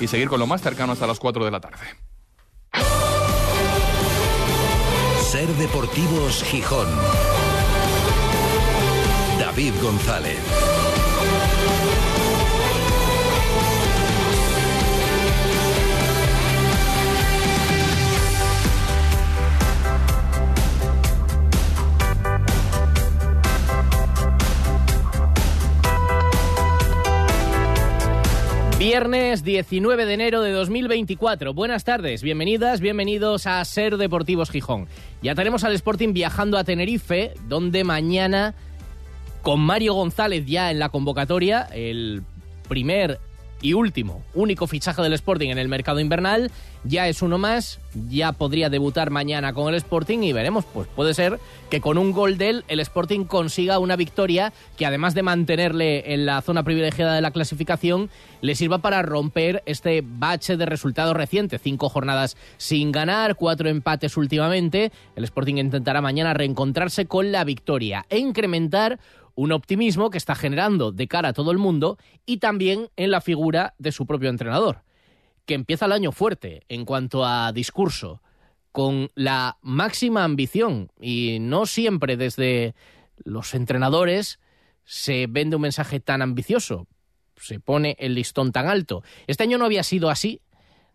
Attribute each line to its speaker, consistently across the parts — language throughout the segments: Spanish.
Speaker 1: y seguir con lo más cercano hasta las 4 de la tarde.
Speaker 2: Ser Deportivos Gijón. David González.
Speaker 3: Viernes 19 de enero de 2024. Buenas tardes, bienvenidas, bienvenidos a Ser Deportivos Gijón. Ya tenemos al Sporting viajando a Tenerife, donde mañana, con Mario González ya en la convocatoria, el primer y último, único fichaje del Sporting en el mercado invernal, ya es uno más, ya podría debutar mañana con el Sporting y veremos, pues puede ser que con un gol de él el Sporting consiga una victoria que además de mantenerle en la zona privilegiada de la clasificación, le sirva para romper este bache de resultados recientes, cinco jornadas sin ganar, cuatro empates últimamente, el Sporting intentará mañana reencontrarse con la victoria e incrementar un optimismo que está generando de cara a todo el mundo y también en la figura de su propio entrenador, que empieza el año fuerte en cuanto a discurso, con la máxima ambición y no siempre desde los entrenadores se vende un mensaje tan ambicioso, se pone el listón tan alto. Este año no había sido así.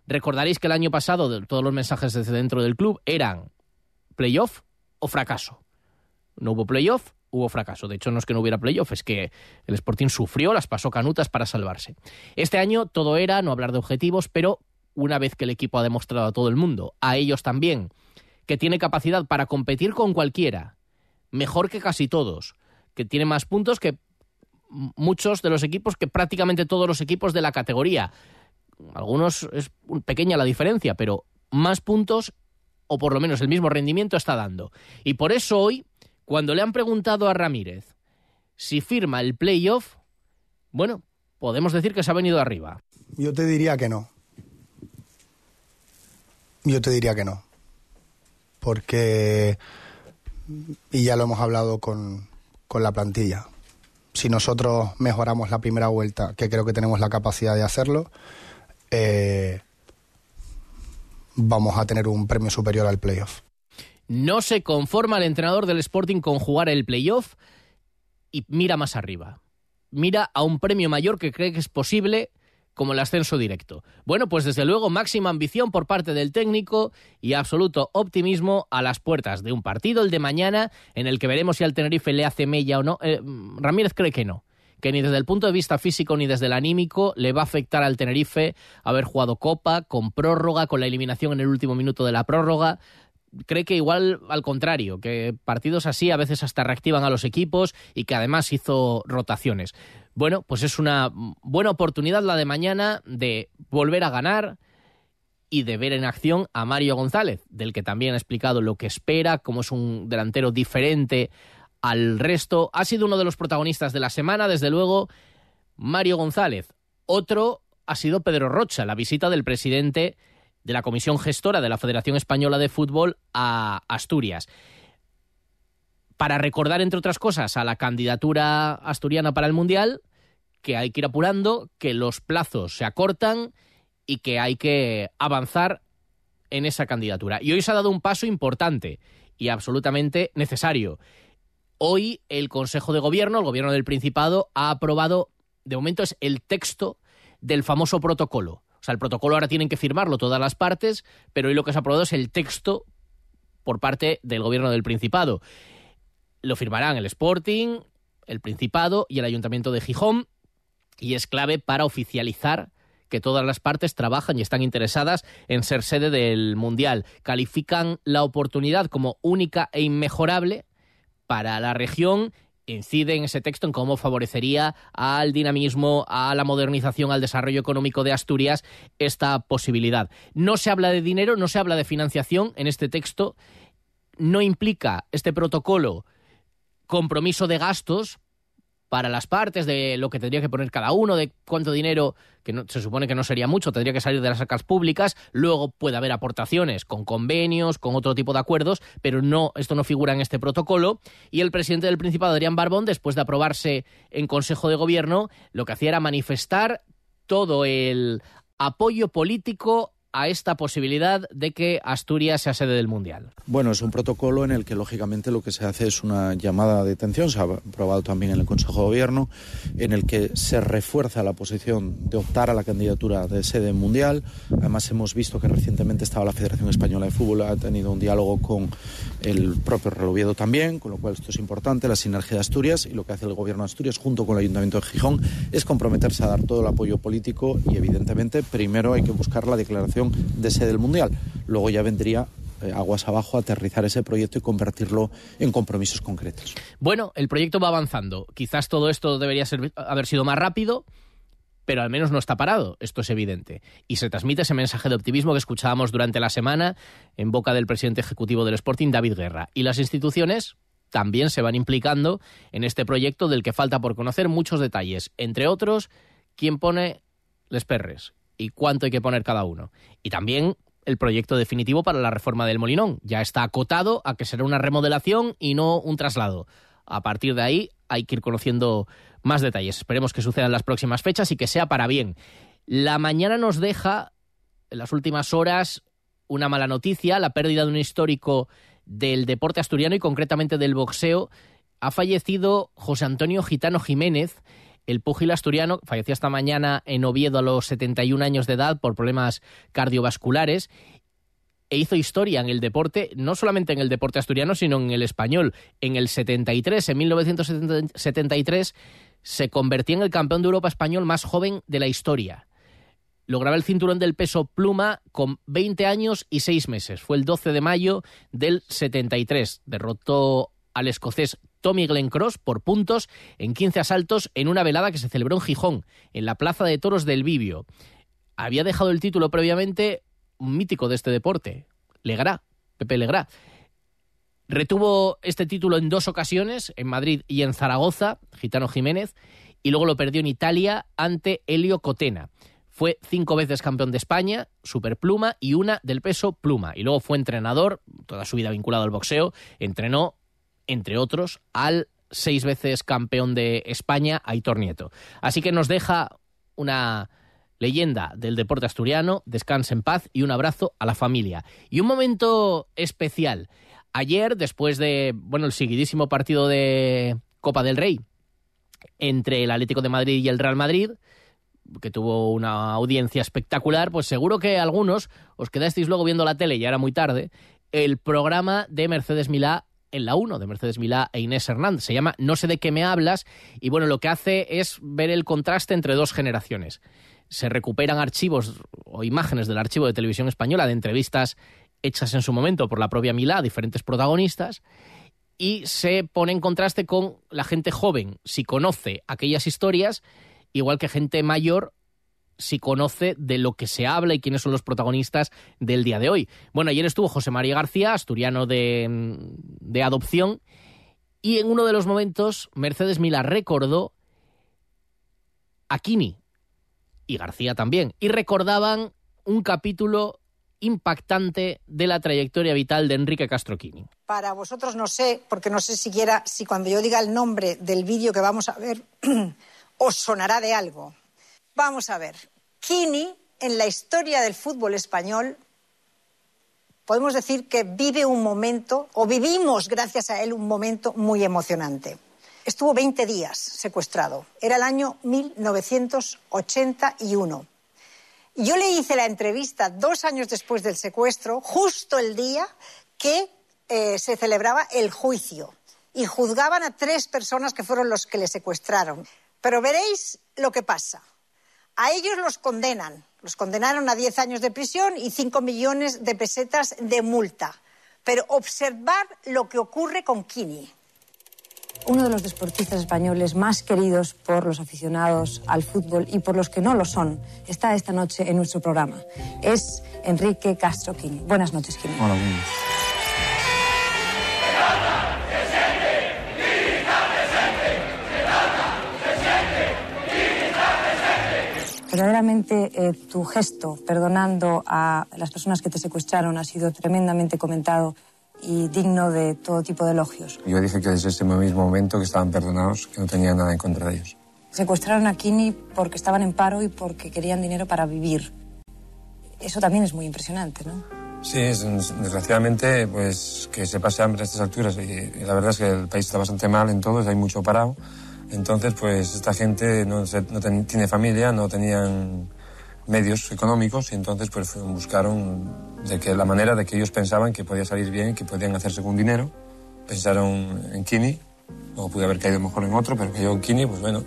Speaker 3: Recordaréis que el año pasado todos los mensajes desde dentro del club eran playoff o fracaso. No hubo playoff, hubo fracaso. De hecho, no es que no hubiera playoff, es que el Sporting sufrió, las pasó canutas para salvarse. Este año todo era no hablar de objetivos, pero una vez que el equipo ha demostrado a todo el mundo, a ellos también, que tiene capacidad para competir con cualquiera, mejor que casi todos, que tiene más puntos que muchos de los equipos, que prácticamente todos los equipos de la categoría. Algunos es pequeña la diferencia, pero más puntos o por lo menos el mismo rendimiento está dando. Y por eso hoy cuando le han preguntado a Ramírez si firma el playoff, bueno, podemos decir que se ha venido arriba.
Speaker 4: Yo te diría que no. Yo te diría que no. Porque, y ya lo hemos hablado con, con la plantilla, si nosotros mejoramos la primera vuelta, que creo que tenemos la capacidad de hacerlo, eh, vamos a tener un premio superior al playoff.
Speaker 3: No se conforma el entrenador del Sporting con jugar el playoff y mira más arriba. Mira a un premio mayor que cree que es posible como el ascenso directo. Bueno, pues desde luego máxima ambición por parte del técnico y absoluto optimismo a las puertas de un partido, el de mañana, en el que veremos si al Tenerife le hace mella o no. Eh, Ramírez cree que no que ni desde el punto de vista físico ni desde el anímico le va a afectar al Tenerife haber jugado Copa con prórroga, con la eliminación en el último minuto de la prórroga cree que igual al contrario, que partidos así a veces hasta reactivan a los equipos y que además hizo rotaciones. Bueno, pues es una buena oportunidad la de mañana de volver a ganar y de ver en acción a Mario González, del que también ha explicado lo que espera, como es un delantero diferente al resto. Ha sido uno de los protagonistas de la semana, desde luego, Mario González. Otro ha sido Pedro Rocha, la visita del presidente de la Comisión Gestora de la Federación Española de Fútbol a Asturias. Para recordar, entre otras cosas, a la candidatura asturiana para el Mundial, que hay que ir apurando, que los plazos se acortan y que hay que avanzar en esa candidatura. Y hoy se ha dado un paso importante y absolutamente necesario. Hoy el Consejo de Gobierno, el Gobierno del Principado, ha aprobado, de momento es el texto del famoso protocolo o sea, el protocolo ahora tienen que firmarlo todas las partes, pero hoy lo que se ha aprobado es el texto por parte del gobierno del Principado. Lo firmarán el Sporting, el Principado y el Ayuntamiento de Gijón, y es clave para oficializar que todas las partes trabajan y están interesadas en ser sede del Mundial. Califican la oportunidad como única e inmejorable para la región incide en ese texto en cómo favorecería al dinamismo, a la modernización, al desarrollo económico de Asturias esta posibilidad. No se habla de dinero, no se habla de financiación en este texto, no implica este protocolo compromiso de gastos para las partes de lo que tendría que poner cada uno, de cuánto dinero, que no, se supone que no sería mucho, tendría que salir de las arcas públicas, luego puede haber aportaciones con convenios, con otro tipo de acuerdos, pero no, esto no figura en este protocolo. Y el presidente del Principado, Adrián Barbón, después de aprobarse en Consejo de Gobierno, lo que hacía era manifestar todo el apoyo político a esta posibilidad de que Asturias sea sede del Mundial?
Speaker 5: Bueno, es un protocolo en el que lógicamente lo que se hace es una llamada de atención, se ha aprobado también en el Consejo de Gobierno, en el que se refuerza la posición de optar a la candidatura de sede mundial. Además hemos visto que recientemente estaba la Federación Española de Fútbol, ha tenido un diálogo con el propio Reloviedo también, con lo cual esto es importante, la sinergia de Asturias y lo que hace el Gobierno de Asturias junto con el Ayuntamiento de Gijón es comprometerse a dar todo el apoyo político y evidentemente primero hay que buscar la declaración de sede del Mundial. Luego ya vendría eh, aguas abajo aterrizar ese proyecto y convertirlo en compromisos concretos.
Speaker 3: Bueno, el proyecto va avanzando. Quizás todo esto debería haber sido más rápido, pero al menos no está parado, esto es evidente. Y se transmite ese mensaje de optimismo que escuchábamos durante la semana en boca del presidente ejecutivo del Sporting, David Guerra. Y las instituciones también se van implicando en este proyecto del que falta por conocer muchos detalles, entre otros, quién pone les perres, y cuánto hay que poner cada uno. Y también el proyecto definitivo para la reforma del Molinón. Ya está acotado a que será una remodelación y no un traslado. A partir de ahí hay que ir conociendo más detalles. Esperemos que sucedan las próximas fechas y que sea para bien. La mañana nos deja, en las últimas horas, una mala noticia, la pérdida de un histórico del deporte asturiano y concretamente del boxeo. Ha fallecido José Antonio Gitano Jiménez, el púgil asturiano falleció esta mañana en Oviedo a los 71 años de edad por problemas cardiovasculares e hizo historia en el deporte, no solamente en el deporte asturiano, sino en el español. En el 73, en 1973, se convertía en el campeón de Europa español más joven de la historia. Lograba el cinturón del peso pluma con 20 años y 6 meses. Fue el 12 de mayo del 73. Derrotó al escocés Tommy Glencross por puntos en 15 asaltos en una velada que se celebró en Gijón, en la Plaza de Toros del Vivio. Había dejado el título previamente un mítico de este deporte, Legrá, Pepe Legrá. Retuvo este título en dos ocasiones, en Madrid y en Zaragoza, Gitano Jiménez, y luego lo perdió en Italia ante Helio Cotena. Fue cinco veces campeón de España, superpluma, y una del peso pluma. Y luego fue entrenador, toda su vida vinculado al boxeo, entrenó entre otros, al seis veces campeón de España, Aitor Nieto. Así que nos deja una leyenda del deporte asturiano, descanse en paz y un abrazo a la familia. Y un momento especial. Ayer, después de, bueno, el seguidísimo partido de Copa del Rey entre el Atlético de Madrid y el Real Madrid, que tuvo una audiencia espectacular, pues seguro que algunos os quedasteis luego viendo la tele, ya era muy tarde, el programa de Mercedes Milá en la 1 de Mercedes Milá e Inés Hernández. Se llama No sé de qué me hablas y bueno, lo que hace es ver el contraste entre dos generaciones. Se recuperan archivos o imágenes del archivo de televisión española de entrevistas hechas en su momento por la propia Milá a diferentes protagonistas y se pone en contraste con la gente joven, si conoce aquellas historias, igual que gente mayor si conoce de lo que se habla y quiénes son los protagonistas del día de hoy. Bueno, ayer estuvo José María García, asturiano de, de adopción, y en uno de los momentos Mercedes Mila recordó a Kini y García también, y recordaban un capítulo impactante de la trayectoria vital de Enrique Castro Kini.
Speaker 6: Para vosotros no sé, porque no sé siquiera si cuando yo diga el nombre del vídeo que vamos a ver os sonará de algo. Vamos a ver. Kini, en la historia del fútbol español, podemos decir que vive un momento, o vivimos gracias a él un momento muy emocionante. Estuvo 20 días secuestrado. Era el año 1981. Yo le hice la entrevista dos años después del secuestro, justo el día que eh, se celebraba el juicio. Y juzgaban a tres personas que fueron los que le secuestraron. Pero veréis lo que pasa. A ellos los condenan. Los condenaron a 10 años de prisión y 5 millones de pesetas de multa. Pero observar lo que ocurre con Kini.
Speaker 7: Uno de los deportistas españoles más queridos por los aficionados al fútbol y por los que no lo son está esta noche en nuestro programa. Es Enrique Castro Kini. Buenas noches, Kini.
Speaker 8: Hola, buenas.
Speaker 7: Verdaderamente eh, tu gesto perdonando a las personas que te secuestraron ha sido tremendamente comentado y digno de todo tipo de elogios.
Speaker 8: Yo dije que desde ese mismo momento que estaban perdonados, que no tenía nada en contra de ellos.
Speaker 7: Secuestraron a Kini porque estaban en paro y porque querían dinero para vivir. Eso también es muy impresionante, ¿no?
Speaker 8: Sí, es- desgraciadamente, pues que se pase hambre a estas alturas. Y, y la verdad es que el país está bastante mal en todo, hay mucho parado. Entonces, pues esta gente no, se- no ten- tiene familia, no tenían medios económicos y entonces pues buscaron de que la manera de que ellos pensaban que podía salir bien, que podían hacerse con dinero. Pensaron en Kini, o pude haber caído mejor en otro, pero cayó en Kini, pues bueno,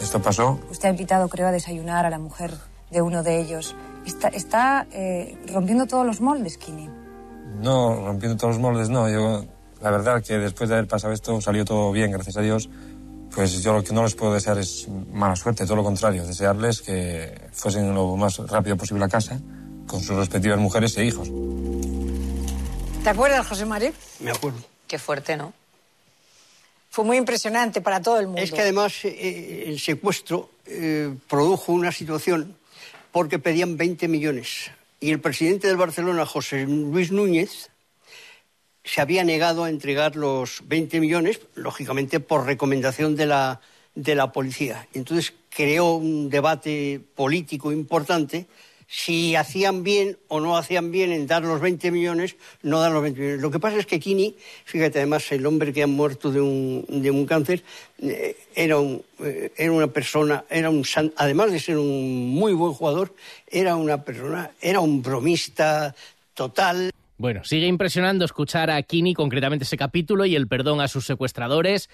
Speaker 8: esto pasó.
Speaker 7: Usted ha invitado, creo, a desayunar a la mujer de uno de ellos. Está, está eh, rompiendo todos los moldes, Kini.
Speaker 8: No, rompiendo todos los moldes, no. Yo, la verdad que después de haber pasado esto salió todo bien, gracias a Dios. Pues yo lo que no les puedo desear es mala suerte, todo lo contrario, desearles que fuesen lo más rápido posible a casa con sus respectivas mujeres e hijos.
Speaker 6: ¿Te acuerdas, José María?
Speaker 9: Me acuerdo.
Speaker 10: Qué fuerte, ¿no?
Speaker 6: Fue muy impresionante para todo el mundo.
Speaker 9: Es que además eh, el secuestro eh, produjo una situación porque pedían 20 millones. Y el presidente del Barcelona, José Luis Núñez, se había negado a entregar los 20 millones, lógicamente por recomendación de la, de la policía. Entonces creó un debate político importante si hacían bien o no hacían bien en dar los 20 millones, no dar los 20 millones. Lo que pasa es que Kini, fíjate, además, el hombre que ha muerto de un, de un cáncer, eh, era, un, eh, era una persona, era un además de ser un muy buen jugador, era una persona, era un bromista total.
Speaker 3: Bueno, sigue impresionando escuchar a Kini, concretamente ese capítulo, y el perdón a sus secuestradores.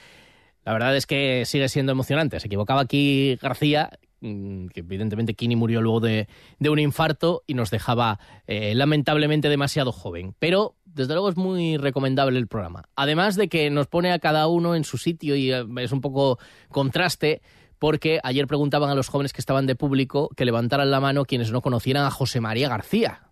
Speaker 3: La verdad es que sigue siendo emocionante. Se equivocaba aquí García, mm, que evidentemente Kini murió luego de, un infarto y nos dejaba eh, lamentablemente demasiado joven. Pero desde luego es muy recomendable el programa. Además de que nos pone a cada uno en su sitio y eh, es un poco contraste. Porque ayer preguntaban a los jóvenes que estaban de público que levantaran la mano quienes no conocieran a José María García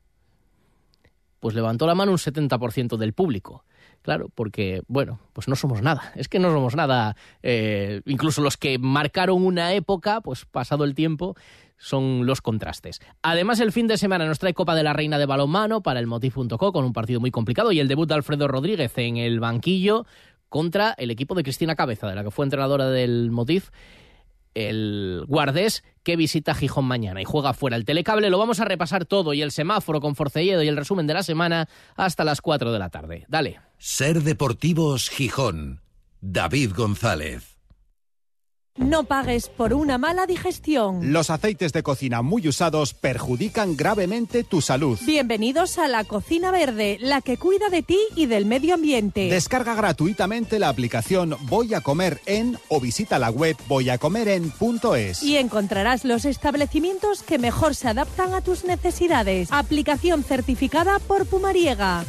Speaker 3: pues levantó la mano un 70% del público. Claro, porque, bueno, pues no somos nada. Es que no somos nada. eh, incluso los que marcaron una época, pues pasado el tiempo, son los contrastes. Además, el fin de semana nos trae Copa de la Reina de Balonmano para el Motiv.co con un partido muy complicado y el debut de Alfredo Rodríguez en el banquillo contra el equipo de Cristina Cabeza, de la que fue entrenadora del Motiv el Guardés que visita Gijón mañana y juega fuera. El telecable lo vamos a repasar todo y el semáforo con Forcelledo y el resumen de la semana hasta las 4 de la tarde. Dale.
Speaker 2: Ser Deportivos Gijón. David González.
Speaker 11: No pagues por una mala digestión.
Speaker 12: Los aceites de cocina muy usados perjudican gravemente tu salud.
Speaker 11: Bienvenidos a la Cocina Verde, la que cuida de ti y del medio ambiente.
Speaker 12: Descarga gratuitamente la aplicación Voy a comer en o visita la web voyacomeren.es.
Speaker 11: Y encontrarás los establecimientos que mejor se adaptan a tus necesidades. Aplicación certificada por Pumariega.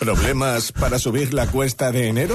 Speaker 13: ¿Problemas para subir la cuesta de enero?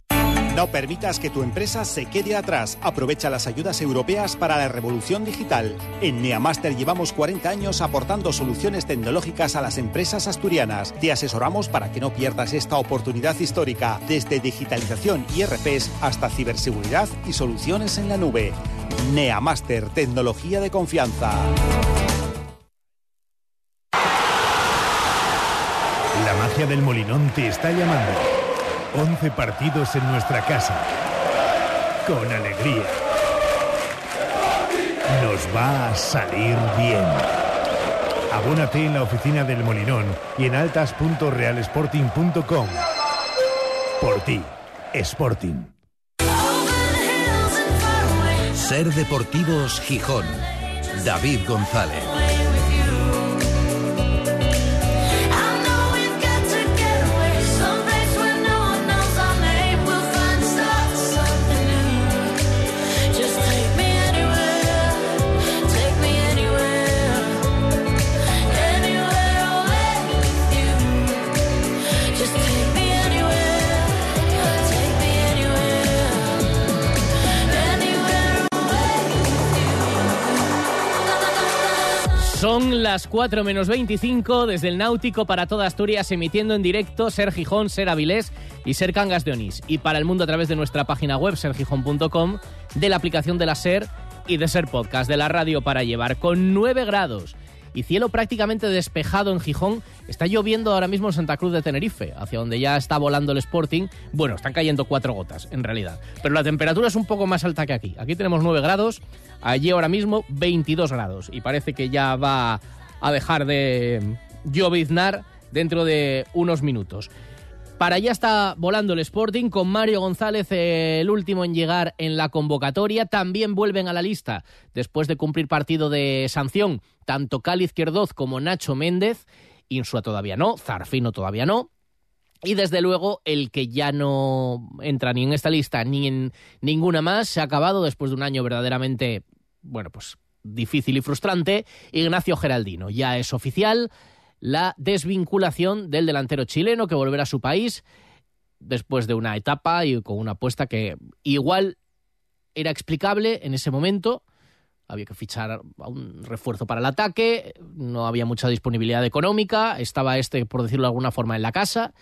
Speaker 12: No permitas que tu empresa se quede atrás. Aprovecha las ayudas europeas para la revolución digital. En Neamaster llevamos 40 años aportando soluciones tecnológicas a las empresas asturianas. Te asesoramos para que no pierdas esta oportunidad histórica, desde digitalización y RPs hasta ciberseguridad y soluciones en la nube. Neamaster, tecnología de confianza.
Speaker 14: La magia del Molinón te está llamando. 11 partidos en nuestra casa. Con alegría. Nos va a salir bien. Abónate en la oficina del Molinón y en altas.realsporting.com. Por ti, Sporting.
Speaker 2: Ser Deportivos Gijón. David González.
Speaker 3: Son las 4 menos 25 desde el Náutico para toda Asturias, emitiendo en directo Ser Gijón, Ser Avilés y Ser Cangas de Onís. Y para el mundo a través de nuestra página web, sergijón.com, de la aplicación de la Ser y de Ser Podcast, de la radio para llevar, con 9 grados y cielo prácticamente despejado en Gijón. Está lloviendo ahora mismo en Santa Cruz de Tenerife, hacia donde ya está volando el Sporting. Bueno, están cayendo cuatro gotas, en realidad. Pero la temperatura es un poco más alta que aquí. Aquí tenemos 9 grados, allí ahora mismo 22 grados. Y parece que ya va a dejar de lloviznar dentro de unos minutos. Para allá está volando el Sporting con Mario González, el último en llegar en la convocatoria. También vuelven a la lista después de cumplir partido de sanción tanto Cali Izquierdoz como Nacho Méndez. Insua todavía no, Zarfino todavía no. Y desde luego el que ya no entra ni en esta lista ni en ninguna más se ha acabado después de un año verdaderamente, bueno, pues difícil y frustrante. Ignacio Geraldino ya es oficial la desvinculación del delantero chileno que volverá a su país después de una etapa y con una apuesta que igual era explicable en ese momento. Había que fichar a un refuerzo para el ataque, no había mucha disponibilidad económica, estaba este, por decirlo de alguna forma, en la casa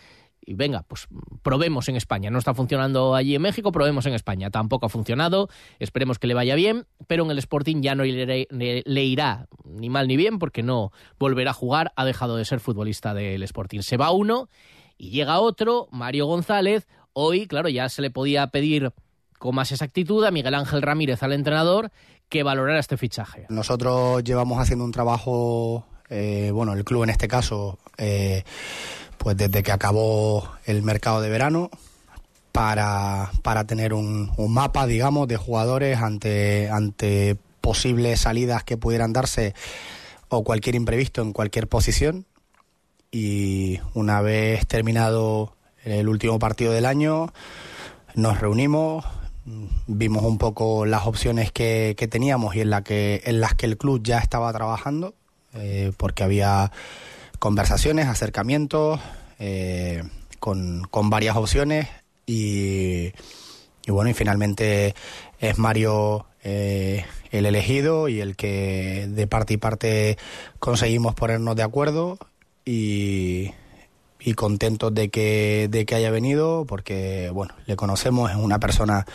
Speaker 3: y venga, pues probemos en España. No está funcionando allí en México, probemos en España. Tampoco ha funcionado, esperemos que le vaya bien, pero en el Sporting ya no le, irá ni mal ni bien porque no volverá a jugar, ha dejado de ser futbolista del Sporting. Se va uno y llega otro, Mario González. Hoy, claro, ya se le podía pedir con más exactitud a Miguel Ángel Ramírez, al entrenador, que valorara este fichaje.
Speaker 4: Nosotros llevamos haciendo un trabajo, eh, bueno, el club en este caso, eh, pues desde que acabó el mercado de verano para, para tener un, un, mapa, digamos, de jugadores ante, ante posibles salidas que pudieran darse o cualquier imprevisto en cualquier posición. Y una vez terminado el último partido del año, nos reunimos, vimos un poco las opciones que, que teníamos y en, la que, en las que el club ya estaba trabajando, eh, porque había conversaciones, acercamientos eh, con, con, varias opciones y, y, bueno, y finalmente es Mario eh, el elegido y el que de parte y parte conseguimos ponernos de acuerdo y, y contentos de que, de que haya venido porque bueno, le conocemos, es una persona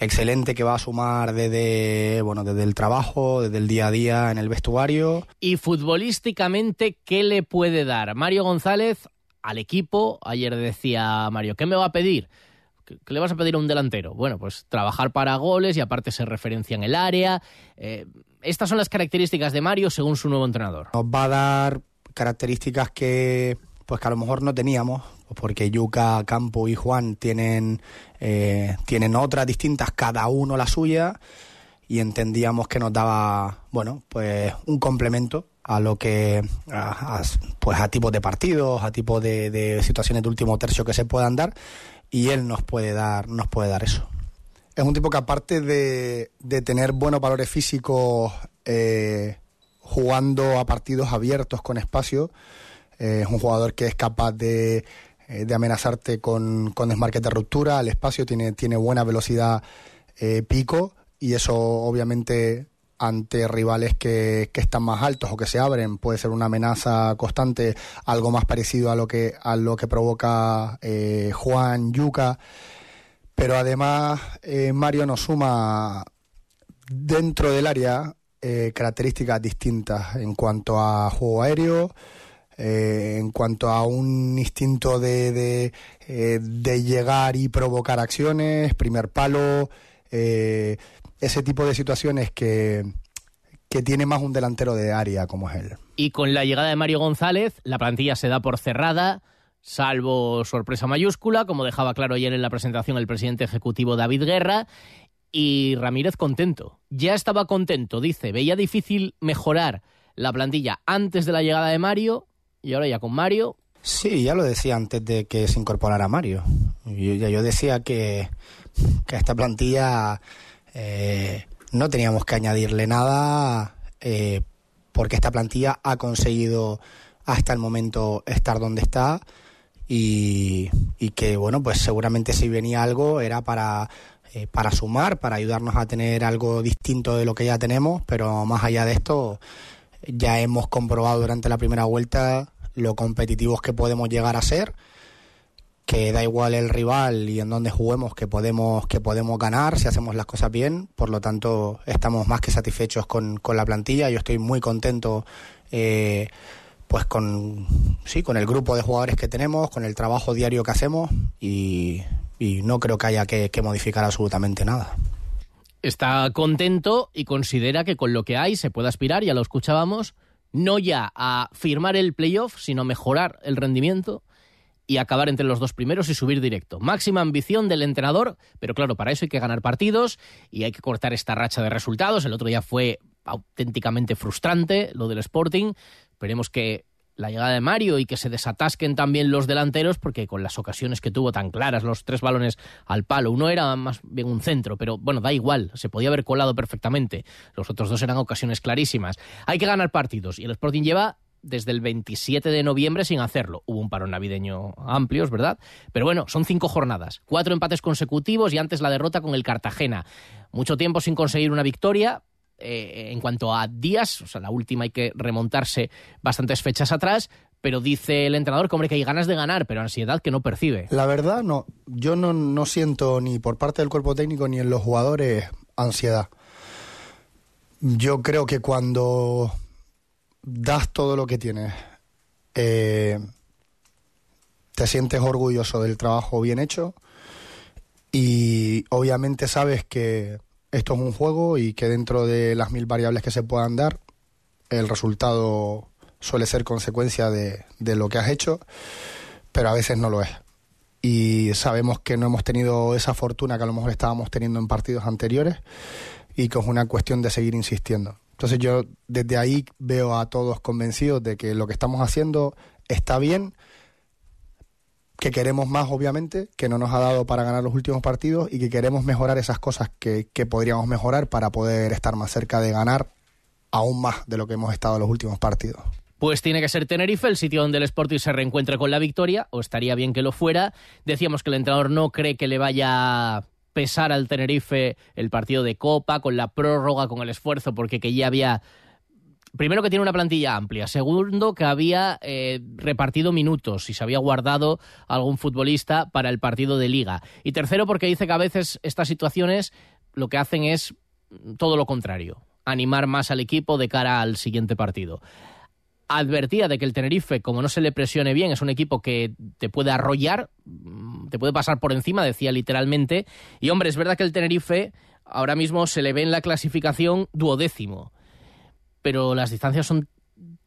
Speaker 4: excelente que va a sumar desde, bueno, desde el trabajo, desde el día a día en el vestuario.
Speaker 3: Y futbolísticamente, ¿qué le puede dar Mario González al equipo? Ayer decía Mario, ¿qué me va a pedir? ¿Qué le vas a pedir a un delantero? Bueno, pues trabajar para goles y aparte se referencia en el área. Eh, estas son las características de Mario según su nuevo entrenador.
Speaker 4: Nos va a dar características que pues que a lo mejor no teníamos, porque Yuca, Campo y Juan tienen, eh, tienen otras distintas, cada uno la suya, y entendíamos que nos daba, bueno, pues un complemento a lo que, a, pues a tipos de partidos, a tipos de, de, situaciones de último tercio que se puedan dar, y él nos puede dar, nos puede dar eso. Es un tipo que aparte de, de tener buenos valores físicos, eh, jugando a partidos abiertos con espacio, eh, es un jugador que es capaz de, eh, de amenazarte con, con desmarques de ruptura al espacio, tiene, tiene buena velocidad eh, pico y eso obviamente ante rivales que, que, están más altos o que se abren puede ser una amenaza constante, algo más parecido a lo que, a lo que provoca eh, Juan Yuca. Pero además Mario nos suma dentro del área características distintas en cuanto a juego aéreo, eh, en cuanto a un instinto de, de, eh, de, llegar y provocar acciones, primer palo, eh, ese tipo de situaciones que, que tiene más un delantero de área como es él.
Speaker 3: Y con la llegada de Mario González, la plantilla se da por cerrada, salvo sorpresa mayúscula, como dejaba claro ayer en la presentación el presidente ejecutivo David Guerra, y Ramírez contento. Ya estaba contento, dice, veía difícil mejorar la plantilla antes de la llegada de Mario y ahora ya con Mario.
Speaker 4: Sí, ya lo decía antes de que se incorporara Mario. Yo, ya yo decía que, que a esta plantilla eh, no teníamos que añadirle nada eh, porque esta plantilla ha conseguido hasta el momento estar donde está y, y que bueno pues seguramente si venía algo era para eh, para sumar para ayudarnos a tener algo distinto de lo que ya tenemos pero más allá de esto Ya hemos comprobado durante la primera vuelta lo competitivos que podemos llegar a ser, que da igual el rival y en dónde juguemos que podemos que podemos ganar si hacemos las cosas bien. Por lo tanto, estamos más que satisfechos con, con la plantilla. Yo estoy muy contento. Eh, pues con sí con el grupo de jugadores que tenemos con el trabajo diario que hacemos y, no creo que haya que, que modificar absolutamente nada
Speaker 3: está contento y considera que con lo que hay se puede aspirar, ya lo escuchábamos, no ya a firmar el playoff, sino mejorar el rendimiento y acabar entre los dos primeros y subir directo. Máxima ambición del entrenador, pero claro, para eso hay que ganar partidos y hay que cortar esta racha de resultados. El otro día fue auténticamente frustrante lo del Sporting. Esperemos que la llegada de Mario y que se desatasquen también los delanteros, porque con las ocasiones que tuvo tan claras, los tres balones al palo, uno era más bien un centro, pero bueno, da igual, se podía haber colado perfectamente. Los otros dos eran ocasiones clarísimas. Hay que ganar partidos y el Sporting lleva desde el 27 de noviembre sin hacerlo. Hubo un paro navideño amplio, es verdad, pero bueno, son cinco jornadas, cuatro empates consecutivos y antes la derrota con el Cartagena. Mucho tiempo sin conseguir una victoria, eh, en cuanto a días, o sea, la última hay que remontarse bastantes fechas atrás, pero dice el entrenador que, hombre, que hay ganas de ganar, pero ansiedad que no percibe.
Speaker 4: La verdad, no. Yo no, no siento ni por parte del cuerpo técnico ni en los jugadores ansiedad. Yo creo que cuando das todo lo que tienes, eh, te sientes orgulloso del trabajo bien hecho y obviamente sabes que esto es un juego y que dentro de las mil variables que se puedan dar, el resultado suele ser consecuencia de, de lo que has hecho, pero a veces no lo es. Y sabemos que no hemos tenido esa fortuna que a lo mejor estábamos teniendo en partidos anteriores y que es una cuestión de seguir insistiendo. Entonces yo desde ahí veo a todos convencidos de que lo que estamos haciendo está bien, que queremos más, obviamente, que no nos ha dado para ganar los últimos partidos y que queremos mejorar esas cosas que, que podríamos mejorar para poder estar más cerca de ganar aún más de lo que hemos estado en los últimos partidos.
Speaker 3: Pues tiene que ser Tenerife, el sitio donde el Sporting se reencuentre con la victoria, o estaría bien que lo fuera. Decíamos que el entrenador no cree que le vaya a pesar al Tenerife el partido de Copa, con la prórroga, con el esfuerzo, porque que ya había primero que tiene una plantilla amplia, segundo que había eh, repartido minutos y se había guardado algún futbolista para el partido de liga y tercero porque dice que a veces estas situaciones lo que hacen es todo lo contrario, animar más al equipo de cara al siguiente partido. Advertía de que el Tenerife, como no se le presione bien, es un equipo que te puede arrollar, mm, te puede pasar por encima, decía literalmente. Y hombre, es verdad que el Tenerife ahora mismo se le ve en la clasificación duodécimo pero las distancias son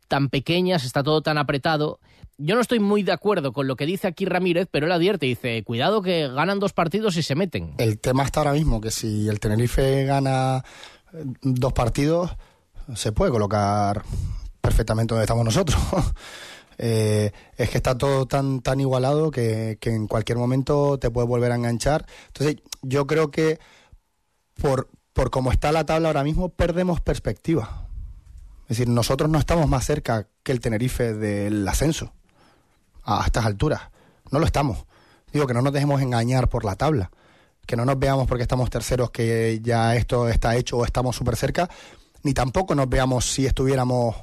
Speaker 3: tan pequeñas, está todo tan apretado. Yo no estoy muy de acuerdo con lo que dice aquí Ramírez, pero él advierte, dice, cuidado que ganan dos partidos y se meten.
Speaker 4: El tema está ahora mismo, que si el Tenerife gana eh, dos partidos, se puede colocar perfectamente donde estamos nosotros. eh, es que está todo tan, tan igualado que, que en cualquier momento te puede volver a enganchar. Entonces, yo creo que por, por cómo está la tabla ahora mismo, perdemos perspectiva es decir, nosotros no estamos más cerca que el Tenerife del ascenso a estas alturas. No lo estamos. Digo que no nos dejemos engañar por la tabla. Que no nos veamos porque estamos terceros que ya esto está hecho o estamos súper cerca. Ni tampoco nos veamos si estuviéramos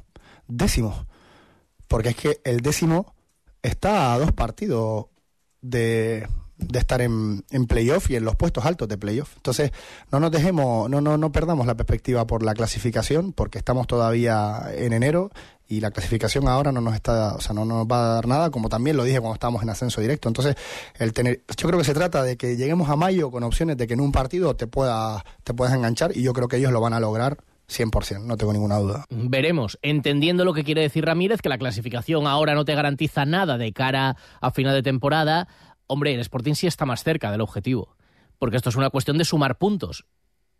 Speaker 4: décimos. Porque es que el décimo está a dos partidos de, de estar en, en playoff y en los puestos altos de playoff. Entonces, no nos dejemos, no, no, no perdamos la perspectiva por la clasificación, porque estamos todavía en enero y la clasificación ahora no nos está, o sea, no nos va a dar nada, como también lo dije cuando estábamos en ascenso directo. Entonces, el tener, yo creo que se trata de que lleguemos a mayo con opciones de que en un partido te pueda, te puedas enganchar y yo creo que ellos lo van a lograr 100%, no tengo ninguna duda.
Speaker 3: Veremos, entendiendo lo que quiere decir Ramírez, que la clasificación ahora no te garantiza nada de cara a final de temporada, hombre, el Sporting sí está más cerca del objetivo, porque esto es una cuestión de sumar puntos.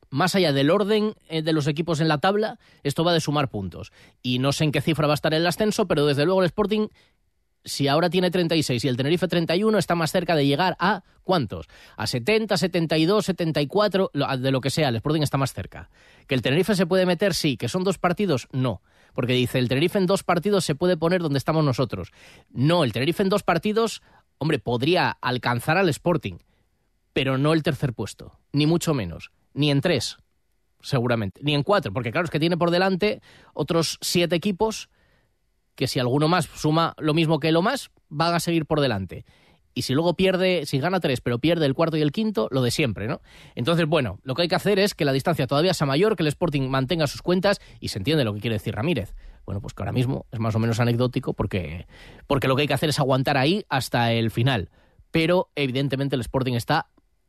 Speaker 3: Más allá del orden eh, de los equipos en la tabla, esto va de sumar puntos. Y no sé en qué cifra va a estar el ascenso, pero desde luego el Sporting, si ahora tiene 36 y el Tenerife 31, está más cerca de llegar a ¿cuántos? A 70, 72, 74, de lo que sea, el Sporting está más cerca. ¿Que el Tenerife se puede meter? Sí. ¿Que son dos partidos? No. Porque dice, el Tenerife en dos partidos se puede poner donde estamos nosotros. No, el Tenerife en dos partidos hombre, podría alcanzar al Sporting, pero no el tercer puesto, ni mucho menos, ni en tres. seguramente. Ni en cuatro, porque claro, es que tiene por delante otros siete equipos que si alguno más suma lo mismo que lo más, van a seguir por delante. Y si luego pierde, si gana tres, pero pierde el cuarto y el quinto, lo de siempre, ¿no? Entonces, bueno, lo que hay que hacer es que la distancia todavía sea mayor, que el Sporting mantenga sus cuentas y se entiende lo que quiere decir Ramírez. Bueno, pues que ahora mismo es más o menos anecdótico porque, porque lo que hay que hacer es aguantar ahí hasta el final. Pero evidentemente el Sporting está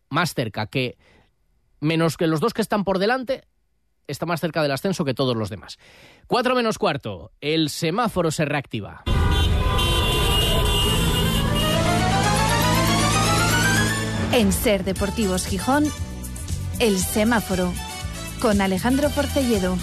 Speaker 3: más cerca que, menos que los dos que están por delante, está más cerca del ascenso que todos los demás. Cuatro menos cuarto, el semáforo se reactiva.
Speaker 15: En Ser Deportivos Gijón, El Semáforo, con Alejandro Porcelledo.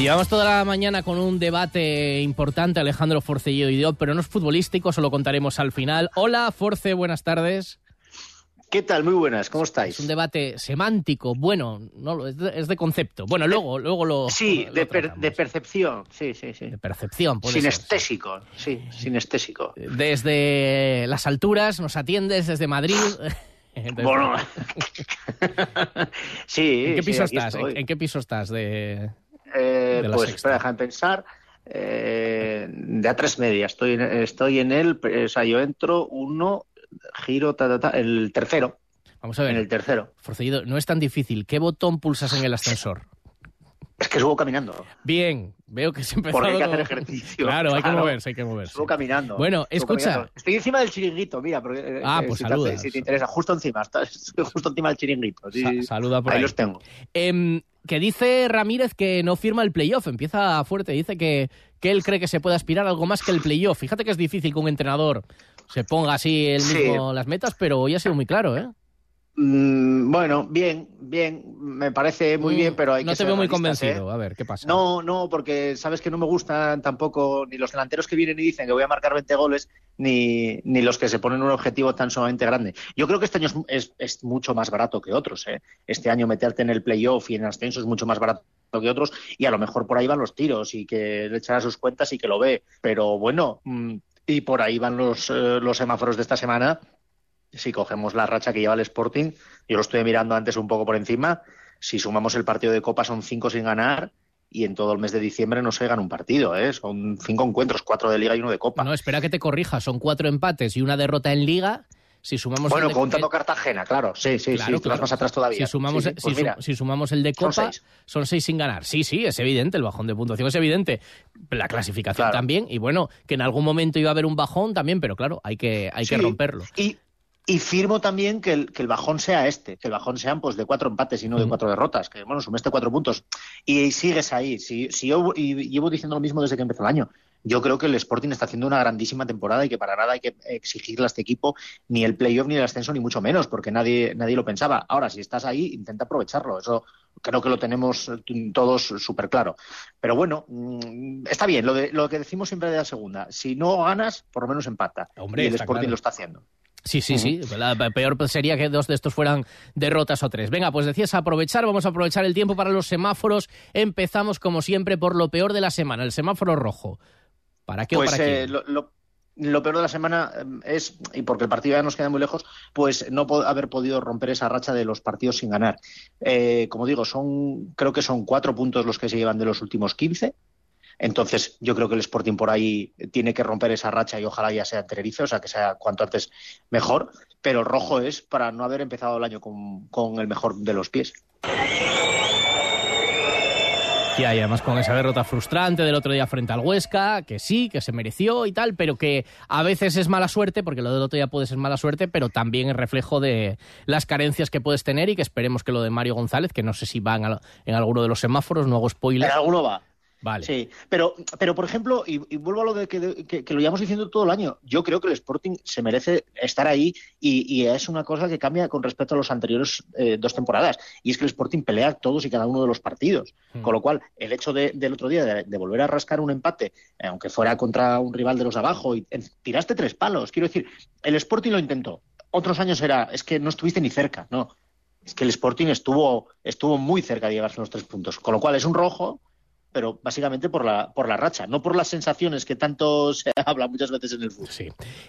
Speaker 3: Llevamos toda la mañana con un debate importante, Alejandro Forcelledo y yo, pero no es futbolístico, se lo contaremos al final. Hola, Force, buenas tardes.
Speaker 10: ¿Qué tal? Muy buenas, ¿cómo estáis?
Speaker 3: Es un debate semántico, bueno, no es de, es de concepto. Bueno, luego, luego lo.
Speaker 10: Sí,
Speaker 3: lo
Speaker 10: de, per-
Speaker 3: tratamos.
Speaker 10: de percepción, sí, sí, sí.
Speaker 3: De percepción, ser.
Speaker 10: Sinestésico, sí, sinestésico.
Speaker 3: Desde las alturas nos atiendes, desde Madrid.
Speaker 10: Bueno, sí.
Speaker 3: ¿En qué piso estás? ¿En, en qué piso estás? De...
Speaker 10: Eh,
Speaker 3: de
Speaker 10: pues espera, déjame pensar. Eh, de a tres media, estoy en, estoy en el, o sea, yo entro uno, giro, ta, ta, ta, el tercero.
Speaker 3: Vamos a ver.
Speaker 10: En el tercero.
Speaker 3: Forcelledo, no es tan difícil. ¿Qué botón pulsas en el ascensor?
Speaker 10: Es que subo caminando.
Speaker 3: Bien, veo que se empezó
Speaker 10: Porque hay que hacer ejercicio.
Speaker 3: Claro, hay que moverse, hay que moverse.
Speaker 10: Subo caminando.
Speaker 3: Bueno,
Speaker 10: Subo
Speaker 3: escucha.
Speaker 10: caminando. Estoy encima del chiringuito, mira. Porque, eh,
Speaker 3: Ah,
Speaker 10: eh,
Speaker 3: pues
Speaker 10: si te,
Speaker 3: saludas.
Speaker 10: hace- si te interesa, justo encima. está- Estoy justo encima del chiringuito. sí.
Speaker 3: Sa- saluda por ahí.
Speaker 10: los tengo.
Speaker 3: Em, que dice Ramírez que no firma el playoff, empieza fuerte, dice que, que él cree que se puede aspirar a algo más que el playoff. Fíjate que es difícil que un entrenador se ponga así él
Speaker 10: Sí.
Speaker 3: mismo las metas, pero hoy ha sido muy claro, ¿eh?
Speaker 10: Mm, bueno, bien, bien, me parece muy
Speaker 3: Mm,
Speaker 10: bien, pero hay
Speaker 3: no
Speaker 10: que
Speaker 3: te
Speaker 10: ser
Speaker 3: veo muy
Speaker 10: realistas,
Speaker 3: convencido.
Speaker 10: ¿eh?
Speaker 3: A ver, ¿qué pasa?
Speaker 10: No, no, porque sabes que no me gustan tampoco ni los delanteros que vienen y dicen que voy a marcar 20 goles, ni, ni los que se ponen un objetivo tan sumamente grande. Yo creo que este año es, es- es mucho más barato que otros. ¿eh? Este año meterte en el playoff y en ascenso es mucho más barato que otros y a lo mejor por ahí van los tiros y que le echará sus cuentas y que lo ve. Pero bueno, mm, y por ahí van los, eh, los semáforos de esta semana. Si cogemos la racha que lleva el Sporting, yo lo estoy mirando antes un poco por encima. Si sumamos el partido de Copa, son cinco sin ganar y en todo el mes de diciembre no se gana un partido. ¿eh? Son cinco encuentros, cuatro de Liga y uno de Copa.
Speaker 3: No, espera que te corrija, son cuatro empates y una derrota en Liga. Si sumamos
Speaker 10: bueno,
Speaker 3: el de-
Speaker 10: contando Cartagena, claro. Sí, sí,
Speaker 3: Claro,
Speaker 10: sí.
Speaker 3: claro.
Speaker 10: más atrás todavía.
Speaker 3: Si sumamos,
Speaker 10: Sí, sí, pues
Speaker 3: si,
Speaker 10: mira,
Speaker 3: si sumamos el de
Speaker 10: son
Speaker 3: Copa,
Speaker 10: seis.
Speaker 3: son seis sin ganar. Sí, sí, es evidente, el bajón de puntuación es evidente. La clasificación
Speaker 10: Claro.
Speaker 3: también. Y bueno, que en algún momento iba a haber un bajón también, pero claro, hay que, hay que romperlo.
Speaker 10: Y, y firmo también que el, que el bajón sea este, que el bajón sean pues de cuatro empates y no de cuatro derrotas, que bueno, sumeste cuatro puntos. Y sigues ahí. Si, si yo y llevo diciendo lo mismo desde que empezó el año. Yo creo que el Sporting está haciendo una grandísima temporada y que para nada hay que exigirle a este equipo ni el playoff ni el ascenso, ni mucho menos, porque nadie, nadie lo pensaba. Ahora, si estás ahí, intenta aprovecharlo. Eso creo que lo tenemos todos súper claro. Pero bueno, mm, está bien, lo, de, lo que decimos siempre de la segunda. Si no ganas, por lo menos empata.
Speaker 3: Hombre,
Speaker 10: y el Sporting
Speaker 3: claro.
Speaker 10: lo está haciendo.
Speaker 3: Sí, sí, sí. La peor sería que dos de estos fueran derrotas o tres. Venga, pues decías aprovechar, vamos a aprovechar el tiempo para los semáforos. Empezamos, como siempre, por lo peor de la semana, el semáforo rojo. ¿Para qué
Speaker 10: Pues
Speaker 3: o para
Speaker 10: eh,
Speaker 3: quién?
Speaker 10: lo, lo- lo peor de la semana eh, es, y porque el partido ya nos queda muy lejos, pues no po- haber podido romper esa racha de los partidos sin ganar. Eh, como digo, son creo que son cuatro puntos los que se llevan de los últimos 15. Entonces, yo creo que el Sporting por ahí tiene que romper esa racha y ojalá ya sea en Tenerife, o sea, que sea cuanto antes mejor. Pero el rojo es para no haber empezado el año con, con el mejor de los pies.
Speaker 3: Y además con esa derrota frustrante del otro día frente al Huesca, que sí, que se mereció y tal, pero que a veces es mala suerte, porque lo del otro día puede ser mala suerte, pero también es reflejo de las carencias que puedes tener y que esperemos que lo de Mario González, que no sé si va en, al- en alguno de los semáforos, no hago spoiler.
Speaker 10: En alguno va.
Speaker 3: Vale.
Speaker 10: Sí, pero, pero por ejemplo, y, y vuelvo a lo de que, que- que lo llevamos diciendo todo el año, yo creo que el Sporting se merece estar ahí y, y es una cosa que cambia con respecto a los anteriores eh, dos temporadas, y es que el Sporting pelea todos y cada uno de los partidos,
Speaker 3: Mm.
Speaker 10: con lo cual el hecho de- del otro día de, de volver a rascar un empate, eh, aunque fuera contra un rival de los de abajo, y tiraste tres palos, quiero decir, el Sporting lo intentó, otros años era, es que no estuviste ni cerca, no, es que el Sporting estuvo, estuvo muy cerca de llevarse los tres puntos, con lo cual es un rojo pero básicamente por la, por la racha, no por las sensaciones que tanto se habla muchas veces en el fútbol.
Speaker 3: Sí.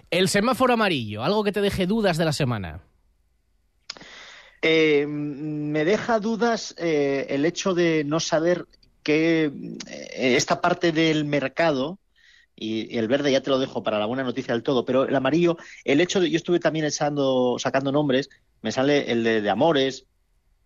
Speaker 3: El semáforo amarillo, algo que te deje dudas de la semana.
Speaker 10: Eh, me deja dudas eh, el hecho de no saber que eh, esta parte del mercado, y, y el verde ya te lo dejo para la buena noticia del todo, pero el amarillo, el hecho de, yo estuve también echando, sacando nombres, me sale el de, de Amores,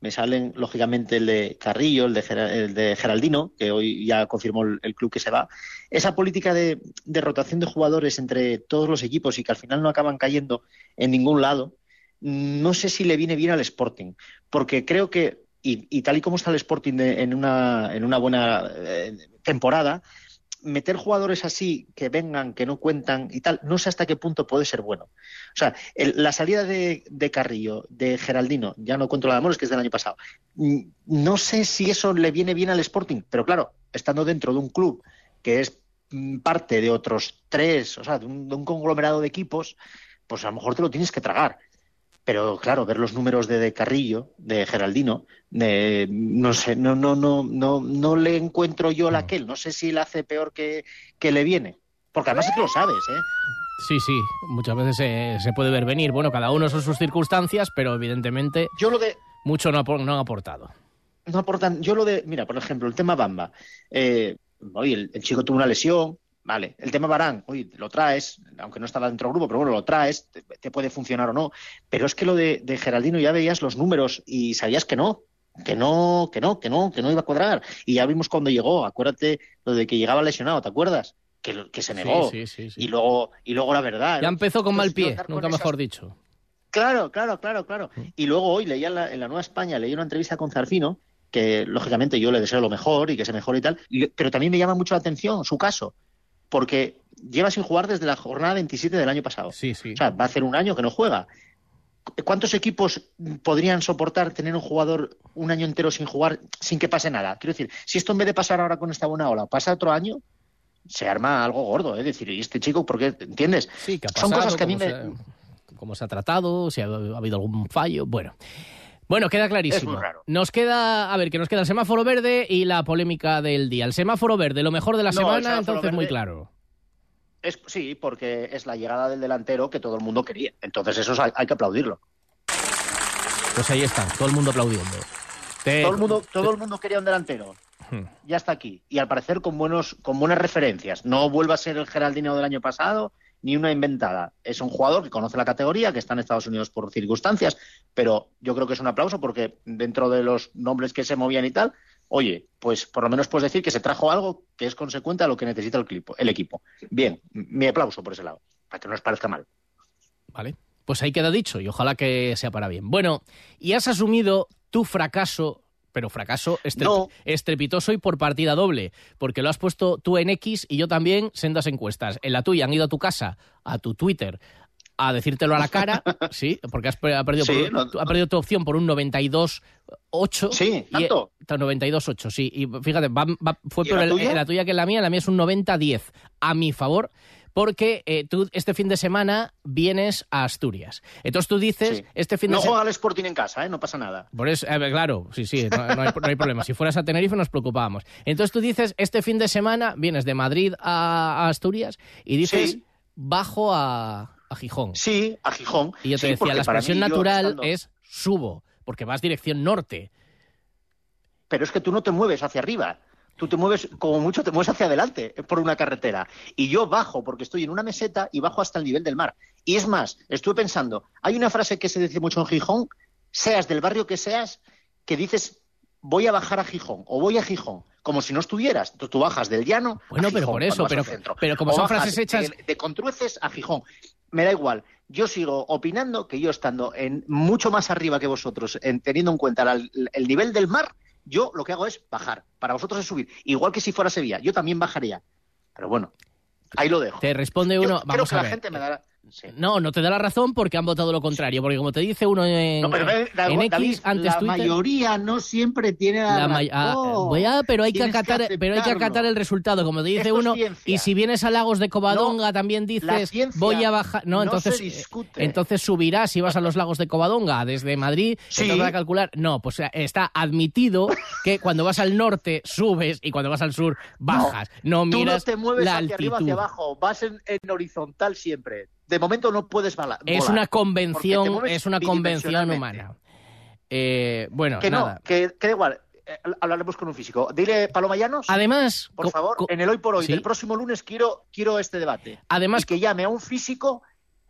Speaker 10: me salen lógicamente el de Carrillo, el de, el de Geraldino, que hoy ya confirmó el, el club que se va. Esa política de, de rotación de jugadores entre todos los equipos y que al final no acaban cayendo en ningún lado, no sé si le viene bien al Sporting, porque creo que, y, y tal y como está el Sporting de- en, una, en una buena eh, temporada, meter jugadores así que vengan, que no cuentan y tal, no sé hasta qué punto puede ser bueno. O sea, el- la salida de, de Carrillo, de Geraldino, ya no cuento la de Amores, que es del año pasado, mm, no sé si eso le viene bien al Sporting, pero claro, estando dentro de un club que es mm, parte de otros tres, o sea, de un, de un conglomerado de equipos, pues a lo mejor te lo tienes que tragar. Pero claro, ver los números de, de Carrillo, de Geraldino, de, no sé, no, no, no, no, no le encuentro yo la aquel. No sé si le hace peor que, que le viene. Porque además es que lo sabes, ¿eh?
Speaker 3: Sí, sí, muchas veces se, se puede ver venir. Bueno, cada uno son sus circunstancias, pero evidentemente
Speaker 10: Yo lo de,
Speaker 3: mucho no, apor- no han aportado.
Speaker 10: no aportan. Yo lo de, mira, por ejemplo, el tema Bamba. Eh, oye, el, el chico tuvo una lesión, vale. El tema Barán, oye, lo traes, aunque no estaba dentro del grupo, pero bueno, lo traes, te, te puede funcionar o no. Pero es que lo de, de Geraldino ya veías los números y sabías que no. Que no, que no, que no, que no iba a cuadrar. Y ya vimos cuando llegó, acuérdate lo de que llegaba lesionado, ¿te acuerdas? Que, que se negó.
Speaker 3: Sí, sí, sí, sí.
Speaker 10: Y luego, y luego la verdad.
Speaker 3: Ya empezó con mal pie, nunca
Speaker 10: esas-
Speaker 3: mejor dicho.
Speaker 10: Claro, claro, claro, claro. Y luego hoy leía en la, en la Nueva España, leí una entrevista con Zarfino, que lógicamente yo le deseo lo mejor y que se mejore y tal, y- pero también me llama mucho la atención su caso, porque lleva sin jugar desde la jornada 27 del año pasado.
Speaker 3: Sí, sí.
Speaker 10: O sea, va a hacer un año que no juega. ¿Cuántos equipos podrían soportar tener un jugador un año entero sin jugar sin que pase nada? Quiero decir, si esto en vez de pasar ahora con esta buena ola, pasa otro año, se arma algo gordo, ¿eh? Es decir, ¿y este chico por qué? ¿Entiendes?
Speaker 3: Sí, que ha
Speaker 10: Son cosas que a mí me...
Speaker 3: se- cómo se ha tratado, si ha, ha habido algún fallo. Bueno. Bueno, queda clarísimo.
Speaker 10: Es muy raro.
Speaker 3: Nos queda, a ver, que nos queda el semáforo verde y la polémica del día. El semáforo verde, lo mejor de la
Speaker 10: No,
Speaker 3: semana, entonces muy claro.
Speaker 10: Es, sí, porque es la llegada del delantero que todo el mundo quería. Entonces eso hay, hay que aplaudirlo.
Speaker 3: Pues ahí está, todo el mundo aplaudiendo. Te-
Speaker 10: Todo el mundo, todo el mundo quería un delantero.
Speaker 3: Hmm.
Speaker 10: Ya está aquí. Y al parecer con buenos, con buenas referencias. No vuelve a ser el Geraldino del año pasado, ni una inventada. Es un jugador que conoce la categoría, que está en Estados Unidos por circunstancias, pero yo creo que es un aplauso porque dentro de los nombres que se movían y tal, oye, pues por lo menos puedes decir que se trajo algo que es consecuente a lo que necesita el equipo. El equipo. Bien, mi aplauso por ese lado, para que no os parezca mal.
Speaker 3: Vale. Pues ahí queda dicho y ojalá que sea para bien. Bueno, y has asumido tu fracaso, pero fracaso
Speaker 10: No.
Speaker 3: estrepitoso y por partida doble, porque lo has puesto tú en X y yo también sendas encuestas. En la tuya han ido a tu casa, a tu Twitter, a decírtelo a la cara, sí, porque has, pe- ha perdido,
Speaker 10: Sí,
Speaker 3: por un-
Speaker 10: no-
Speaker 3: tú- ha perdido tu opción por un 92-8.
Speaker 10: Sí,
Speaker 3: y-
Speaker 10: ¿tanto?
Speaker 3: 92-8, sí. Y fíjate, va- va- fue
Speaker 10: ¿Y
Speaker 3: por
Speaker 10: la
Speaker 3: en la tuya que en la mía, la mía es un 90-10 a mi favor. Porque eh, tú este fin de semana vienes a Asturias. Entonces tú dices,
Speaker 10: Sí.
Speaker 3: este fin de
Speaker 10: No juega el Sporting en casa, ¿eh? no pasa nada.
Speaker 3: Por eso, claro, sí, sí, no, no hay, no hay problema. Si fueras a Tenerife nos preocupábamos. Entonces tú dices, este fin de semana vienes de Madrid a, a Asturias y dices,
Speaker 10: Sí.
Speaker 3: bajo a, a Gijón.
Speaker 10: Sí, a Gijón.
Speaker 3: Y yo te
Speaker 10: Sí,
Speaker 3: decía, la expresión natural
Speaker 10: estando-
Speaker 3: es subo, porque vas dirección norte.
Speaker 10: pero es que tú no te mueves hacia arriba. Tú te mueves, como mucho, te mueves hacia adelante por una carretera. Y yo bajo porque estoy en una meseta y bajo hasta el nivel del mar. Y es más, estuve pensando, hay una frase que se dice mucho en Gijón, seas del barrio que seas, que dices, voy a bajar a Gijón o voy a Gijón, como si no estuvieras. Entonces tú bajas del llano. a
Speaker 3: Bueno, pero por eso, pero- como
Speaker 10: O
Speaker 3: son frases hechas-
Speaker 10: De, de Contrueces a Gijón. Me da igual. Yo sigo opinando que yo estando en mucho más arriba que vosotros, en- teniendo en cuenta la- el nivel del mar, yo lo que hago es bajar. Para vosotros es subir. Igual que si fuera Sevilla, yo también bajaría. Pero bueno, ahí lo dejo.
Speaker 3: Te responde
Speaker 10: Yo
Speaker 3: uno,
Speaker 10: creo
Speaker 3: vamos
Speaker 10: que
Speaker 3: a
Speaker 10: la
Speaker 3: ver.
Speaker 10: gente me dará. Sí.
Speaker 3: No, no te da la razón porque han votado lo contrario. Porque como te dice uno en,
Speaker 10: No, pero, eh,
Speaker 3: en
Speaker 10: David,
Speaker 3: X, antes
Speaker 10: la
Speaker 3: Twitter...
Speaker 10: mayoría no siempre tiene la,
Speaker 3: La ah,
Speaker 10: razón.
Speaker 3: voy a- pero hay que acatar, pero hay que acatar el resultado, como te dice
Speaker 10: Esto
Speaker 3: uno. Y si vienes a Lagos de Covadonga también
Speaker 10: la
Speaker 3: dices voy a bajar. No,
Speaker 10: no
Speaker 3: entonces
Speaker 10: se discute.
Speaker 3: entonces subirás si vas a los Lagos de Covadonga desde Madrid.
Speaker 10: Sí.
Speaker 3: entonces vas a calcular. No, pues eh, está admitido que cuando vas al norte subes y cuando vas al sur bajas. No,
Speaker 10: Tú no
Speaker 3: miras
Speaker 10: te mueves
Speaker 3: la
Speaker 10: hacia arriba,
Speaker 3: altitud.
Speaker 10: hacia abajo, vas en, en horizontal siempre. De momento no puedes bala-
Speaker 3: Es
Speaker 10: volar,
Speaker 3: una convención, es una convención humana. Eh, bueno,
Speaker 10: Que
Speaker 3: nada.
Speaker 10: no, que, que da igual. eh, hablaremos con un físico. Dile, Paloma Llanos,
Speaker 3: Además,
Speaker 10: por favor, en el hoy por hoy
Speaker 3: sí.
Speaker 10: del próximo lunes quiero, quiero este debate.
Speaker 3: Además-
Speaker 10: Y que llame a un físico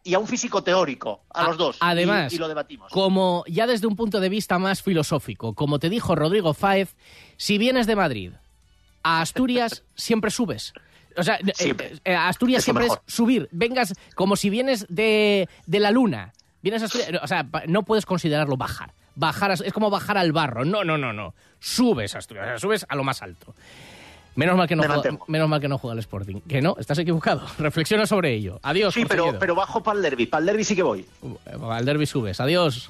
Speaker 10: y a un físico teórico, a, los dos. y-
Speaker 3: Además,
Speaker 10: y, lo debatimos.
Speaker 3: como ya desde un punto de vista más filosófico, como te dijo Rodrigo Fáez, si vienes de Madrid a Asturias, siempre subes. O sea, eh,
Speaker 10: Siempre.
Speaker 3: eh, a Asturias
Speaker 10: Es
Speaker 3: siempre es subir. Vengas como si vienes de, de la luna. Vienes a Asturias, o sea, no puedes considerarlo bajar. Bajar a- es como bajar al barro. No, no, no, no. Subes a Asturias, o sea, subes a lo más alto. Menos mal que no juega, menos mal que no juega el Sporting. Que no, estás equivocado. Reflexiona sobre ello. Adiós.
Speaker 10: Sí, pero, pero bajo para el derby. Para el derby sí que voy.
Speaker 3: Lledo. Al derby subes. Adiós.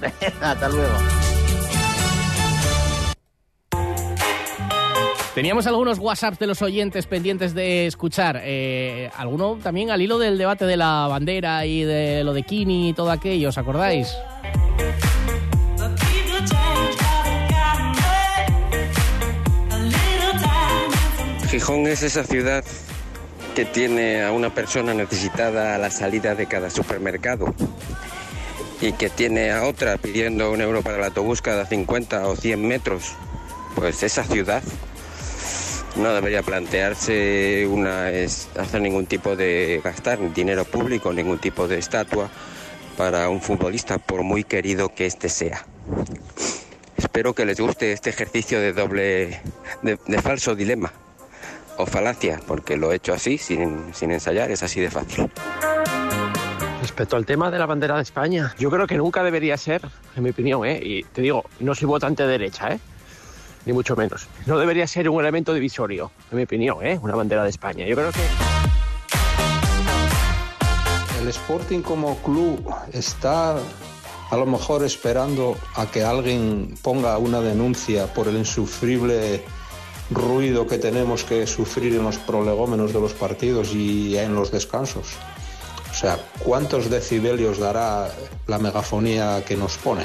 Speaker 10: Hasta luego.
Speaker 3: Teníamos algunos WhatsApps de los oyentes pendientes de escuchar. Eh, alguno también al hilo del debate de la bandera y de lo de Kini y todo aquello, ¿os acordáis?
Speaker 16: Gijón es esa ciudad que tiene a una persona necesitada a la salida de cada supermercado y que tiene a otra pidiendo un euro para el autobús cada 50 o 100 metros. Pues esa ciudad no debería plantearse una hacer ningún tipo de gastar dinero público, ningún tipo de estatua para un futbolista, por muy querido que éste sea. Espero que les guste este ejercicio de doble, de, falso dilema o falacia, porque lo he hecho así, sin, sin ensayar, es así de fácil.
Speaker 17: Respecto al tema de la bandera de España, yo creo que nunca debería ser, en mi opinión, ¿eh? y te digo, no soy votante de derecha, ¿eh? Ni mucho menos. No debería ser un elemento divisorio, en mi opinión, ¿eh? una bandera de España. Yo creo que
Speaker 18: El Sporting como club está a lo mejor esperando a que alguien ponga una denuncia por el insufrible ruido que tenemos que sufrir en los prolegómenos de los partidos y en los descansos. O sea, ¿cuántos decibelios dará la megafonía que nos pone?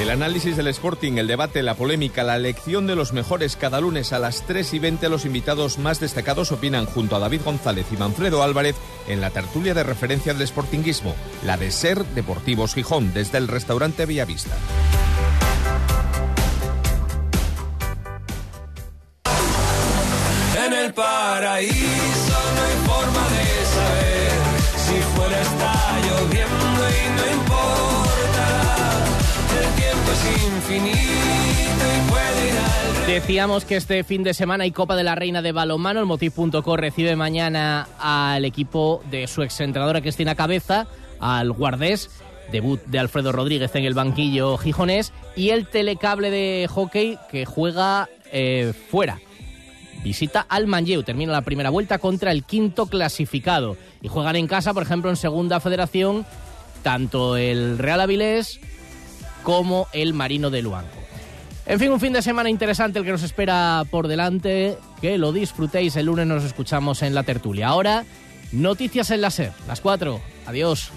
Speaker 1: El análisis del Sporting, el debate, la polémica, la elección de los mejores cada lunes a las 3 y 20 los invitados más destacados opinan junto a David González y Manfredo Álvarez en la tertulia de referencia del Sportinguismo, la de Ser Deportivos Gijón, desde el restaurante Villavista.
Speaker 19: En el paraíso no hay forma de saber si fuera está lloviendo y no importa.
Speaker 3: Decíamos que este fin de semana hay Copa de la Reina de Balonmano. El Motiv.co recibe mañana al equipo de su exentrenadora Cristina Cabeza, al Guardés, debut de Alfredo Rodríguez en el banquillo gijonés, y el telecable de hockey que juega eh, fuera. Visita al Manlleu, termina la primera vuelta contra el quinto clasificado. Y juegan en casa, por ejemplo, en Segunda Federación, tanto el Real Avilés como el Marino de Luanco. En fin, un fin de semana interesante el que nos espera por delante. Que lo disfrutéis. El lunes nos escuchamos en la tertulia. Ahora, noticias en la SER, las 4. Adiós.